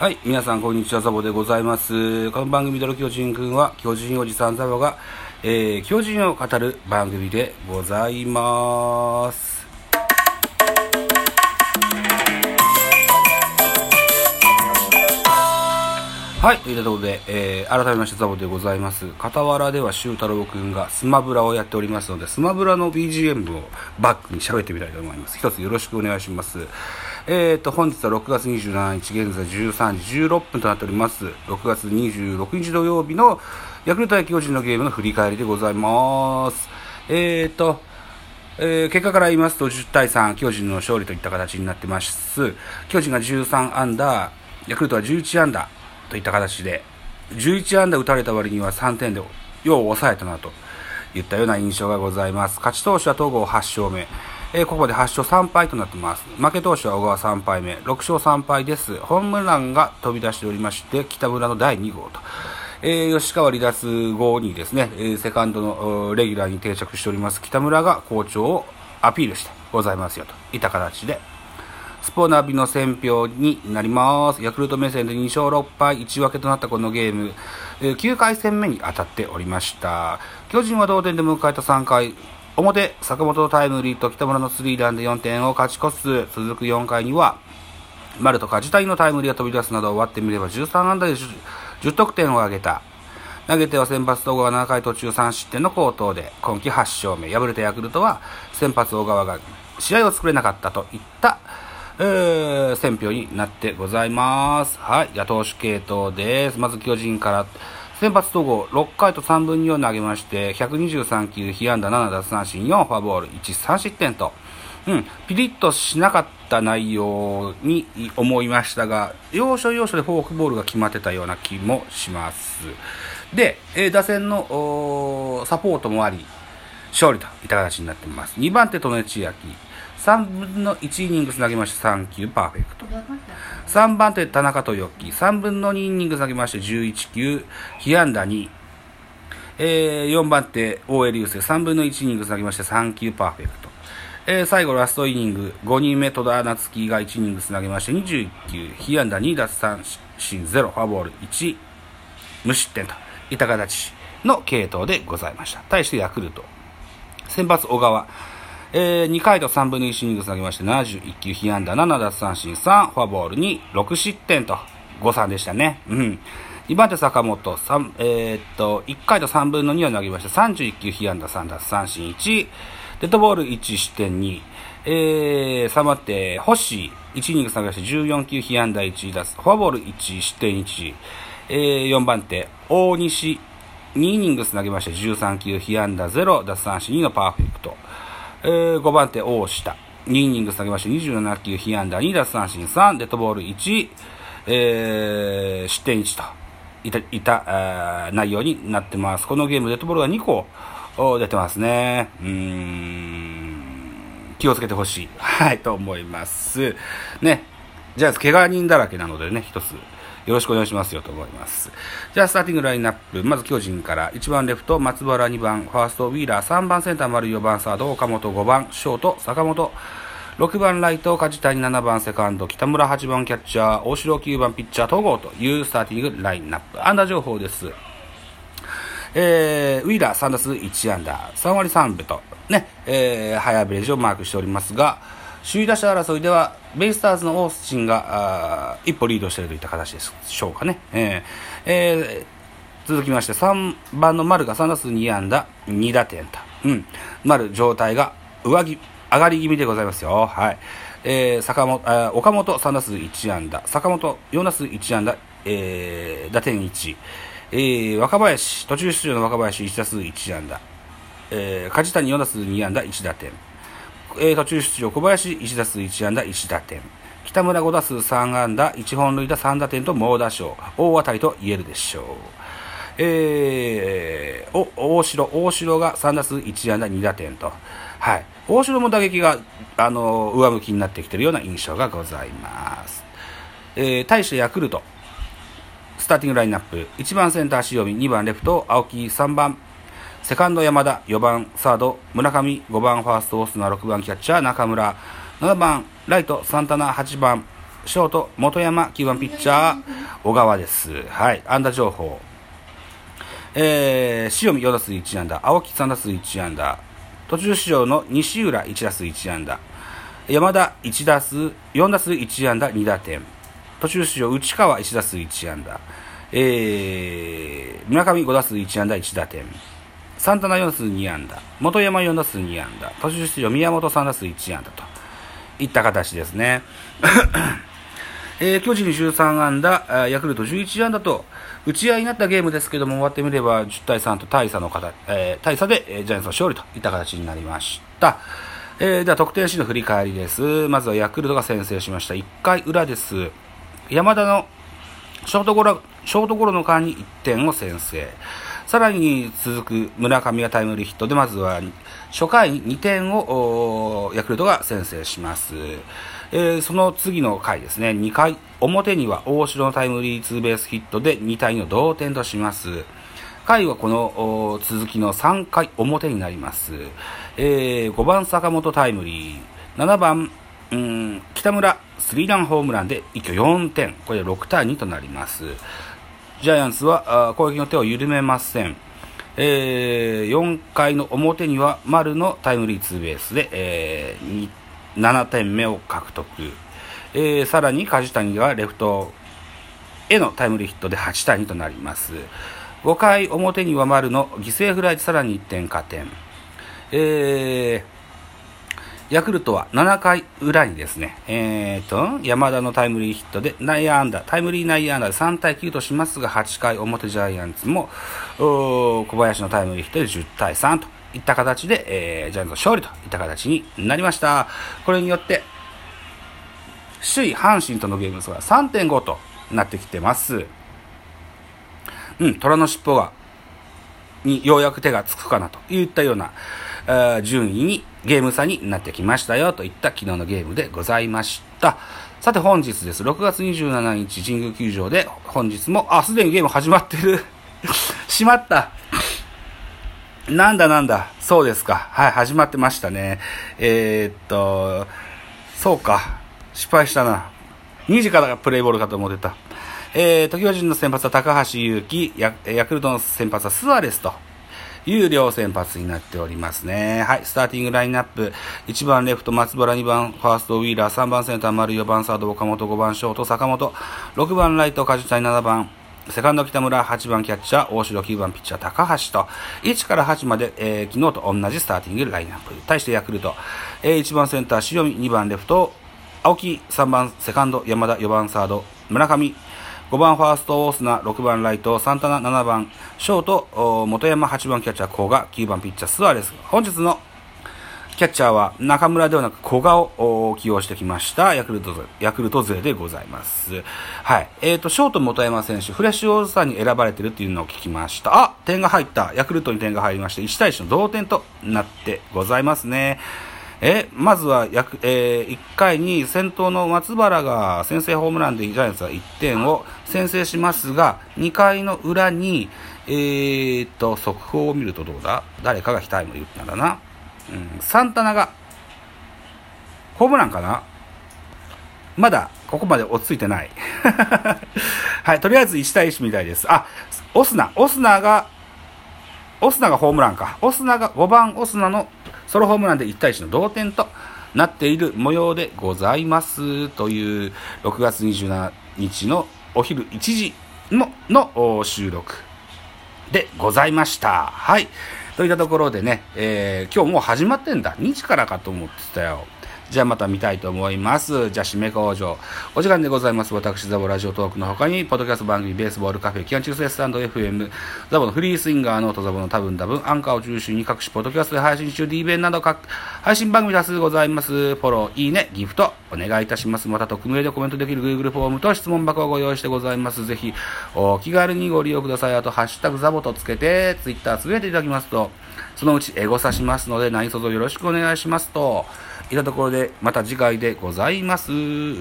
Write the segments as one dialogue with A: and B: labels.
A: はい、皆さんこんにちは、ザボでございます。この番組、ドル巨人くんは、巨人おじさんザボが、えー、巨人を語る番組でございます。はい、といったところで、えー、改めましてザボでございます。傍らでは修太郎くんがスマブラをやっておりますので、スマブラの BGM をバックに喋ってみたいと思います。一つよろしくお願いします。えーと、本日は6月27日、現在13時16分となっております。6月26日土曜日のヤクルト対巨人のゲームの振り返りでございます。えーと、えー結果から言いますと10対3巨人の勝利といった形になってます巨人が13アンダーヤクルトは11アンダーといった形で11アンダー打たれた割には3点でよう抑えたなといったような印象がございます勝ち投手は東郷8勝目えーここで8勝3敗となってます。負け投手は小川3敗目。6勝3敗です。ホームランが飛び出しておりまして北村の第2号と。えー吉川離脱後にですね、えーセカンドのレギュラーに定着しております。北村が好調をアピールしてございますよと。いった形で、スポナビの選票になります。ヤクルト目線で2勝6敗。1分けとなったこのゲーム、えー9回戦目に当たっておりました。巨人は同点で迎えた3回、表、坂本のタイムリーと北村のスリーランで4点を勝ち越す。続く4回には、丸と梶谷のタイムリーが飛び出すなど終わってみれば13安打で 10, 10得点を挙げた。投げては先発、戸川が7回途中3失点の好投で今季8勝目。敗れたヤクルトは先発、小川が試合を作れなかったといった、えー選評になってございます。はい。野投手系統です。まず巨人から。先発統合6回と3分2を投げまして、123球、被安打7奪三振4フォアボール1、3失点と、うん、ピリッとしなかった内容に思いましたが、要所要所でフォークボールが決まってたような気もします。で、えー打線のサポートもあり、勝利といった形になっています。2番手、戸根千秋。3分の1イニングス投げまして3球パーフェクト。3番手、田中豊樹。3分の2イニングス投げまして11球、被安打2。えー4番手、大江流星。3分の1イニングス投げまして3球パーフェクト。えー最後、ラストイニング、5人目、戸田夏樹が1イニングス投げまして21球、被安打2奪三振0、フォアボール1、無失点といった形の系統でございました。対してヤクルト。先発小川。えー2回と3分の1イニングス投げまして71球被安打7奪三振3フォアボールに6失点と5-3でしたね。うん。2番手坂本、三えーっと、1回と3分の2を投げまして31球被安打3奪三振1、デッドボール1失点2、えー、3番手星、1イニング投げまして14球被安打1奪、フォアボール1失点1、えー、4番手大西、2イニングス投げまして13球被安打0奪三振2のパーフェクト。えー5番手大下、2イニングス投げまして27球被安打2奪三振3、デッドボール1、えー失点1といたいた内容になってます。このゲームデッドボールが2個出てますね。うん気をつけてほしい。はい、と思います。ね。ジャイアンツ怪我人だらけなのでね、一つよろしくお願いしますよと思います。じゃあ、スターティングラインナップ。まず巨人から、1番レフト、松原。2番、ファースト、ウィーラー、3番センター、丸4番サード、岡本。5番、ショート、坂本、6番ライト、梶谷。7番セカンド、北村。8番キャッチャー、大城。9番ピッチャー、戸郷。というスターティングラインナップ。安打情報です。えー、ウィーラー3打数1安打、3割3分と、ね、えー、ハイアベレージをマークしておりますが、首位打者争いでは、ベイスターズのオースチンが、あ一歩リードしているといった形でしょうかね。えーえー続きまして、3番の丸が3打数2安打、2打点と。うん。丸、状態が上着、上がり気味でございますよ。はい。えー、坂本、あー岡本3打数1安打、坂本4打数1安打、えー、打点1。えー、若林、途中出場の若林1打数1安打、えー、梶谷4打数2安打1打点、えー、途中出場小林1打数1安打1打点、北村5打数3安打1本塁打3打点と猛打賞、大当たりと言えるでしょう。えー、お大城、大城が3打数1安打2打点と、はい、大城も打撃があの上向きになってきているような印象がございます。えー、対してヤクルト、スターティングラインナップ。1番センター塩見2番レフト青木3番セカンド山田4番サード村上5番ファーストオスナ6番キャッチャー中村7番ライトサンタナ8番ショート、元山、9番ピッチャー、小川です。はい。安打情報。えー、塩見4打数1安打、青木3打数1安打、途中出場の西浦1打数1安打、山田1打数、4打数1安打2打点、途中出場内川1打数1安打、えー、村上5打数1安打1打点、サンタナ4打数2安打、元山4打数2安打、途中出場宮本3打数1安打といった形ですね。えー、巨人13安打、ヤクルト11安打と、打ち合いになったゲームですけども、終わってみれば10対3と大差の形、えー、大差で、えー、ジャイアンツの勝利といった形になりました。えー、では得点シーンの振り返りです。まずはヤクルトが先制しました。1回裏です。山田のショートゴロ、ショートゴロの間に1点を先制。さらに続く村上がタイムリーヒットで、まずは初回2点をヤクルトが先制します。えー、その次の回ですね、2回表には大城のタイムリーツーベースヒットで2対2の同点とします。回はこの続きの3回表になります。えー、5番坂本タイムリー、7番、うん、北村スリーランホームランで一挙4点。これで6対2となります。ジャイアンツは攻撃の手を緩めません。えー、4回の表には丸のタイムリーツーベースで、えー、7点目を獲得。えー、さらに梶谷がレフトへのタイムリーヒットで8対2となります。5回表には丸の犠牲フライでさらに1点加点。えー、ヤクルトは7回裏にですね、えーと、山田のタイムリーヒットで内野安打、タイムリー内野安打で3対9としますが、8回表ジャイアンツも、小林のタイムリーヒットで10対3といった形で、えー、ジャイアンツの勝利といった形になりました。これによって、首位阪神とのゲーム数は3.5となってきてます。うん、虎の尻尾が、にようやく手がつくかなといったような、順位に、ゲーム差になってきましたよといった昨日のゲームでございました。さて本日です。6月27日神宮球場で本日も、あ、すでにゲーム始まってる。しまった。なんだなんだ。そうですか。はい、始まってましたね。えー、っと、そうか。失敗したな。2時からがプレイボールかと思ってた。えー、時巨人の先発は高橋祐希、ヤクルトの先発はスアレスという両先発になっておりますね。はい、スターティングラインナップ。1番レフト松原、2番ファーストウィーラー、3番センター丸、4番サード岡本、5番ショート坂本、6番ライト梶谷、7番。セカンド北村、8番キャッチャー、大城、9番ピッチャー、高橋と、1から8まで、えー、昨日と同じスターティングラインナップ。対してヤクルト、えー、1番センター、塩見、2番レフト、青木、3番セカンド、山田、4番サード、村上、5番ファースト、オースナ、6番ライト、サンタナ、7番、ショート、元山、8番キャッチャー、甲賀、9番ピッチャー、スアレス。本日のキャッチャーは中村ではなく古賀を起用してきましたヤクルトヤクルト勢でございます。はい。えっ、ー、と、ショート元山選手、フレッシュオールスターに選ばれてるっていうのを聞きました。あ点が入った。ヤクルトに点が入りまして、1対1の同点となってございますね。え、まずは、やえー、1回に先頭の松原が先制ホームランでジャイアンツは1点を先制しますが、2回の裏に、えー、っと、速報を見るとどうだ？誰かがタイムリー打ったんだな。うん、サンタナが、ホームランかな？まだ、ここまで落ち着いてない。はい、とりあえず1対1みたいです。あ、オスナ、オスナが、オスナがホームランか。オスナが、5番オスナのソロホームランで1対1の同点となっている模様でございます。という、6月27日のお昼1時のの収録でございました。はい。といったところでね、えー、今日もう始まってんだ。2時からかと思ってたよ。じゃあまた見たいと思います。じゃあ締め工場。お時間でございます。私、ザボラジオトークの他に、ポッドキャスト番組、ベースボールカフェ、キャンチュースエスタンド FM、ザボのフリースインガーノートザボの多分多分、アンカーを中心に各種ポッドキャストで配信中、D 弁など各配信番組多数ございます。フォロー、いいね、ギフト、お願いいたします。また、匿名でコメントできる Google フォームと質問箱をご用意してございます。ぜひ、お気軽にご利用ください。あと、ハッシュタグザボとつけて、ツイッターつぶやいていただきますと、そのうちエゴさしますので、何卒よろしくお願いしますと、いたところで、また次回でございます。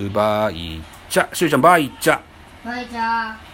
A: バイチャ。しゅうちゃん、バイチャ。
B: バイチャ。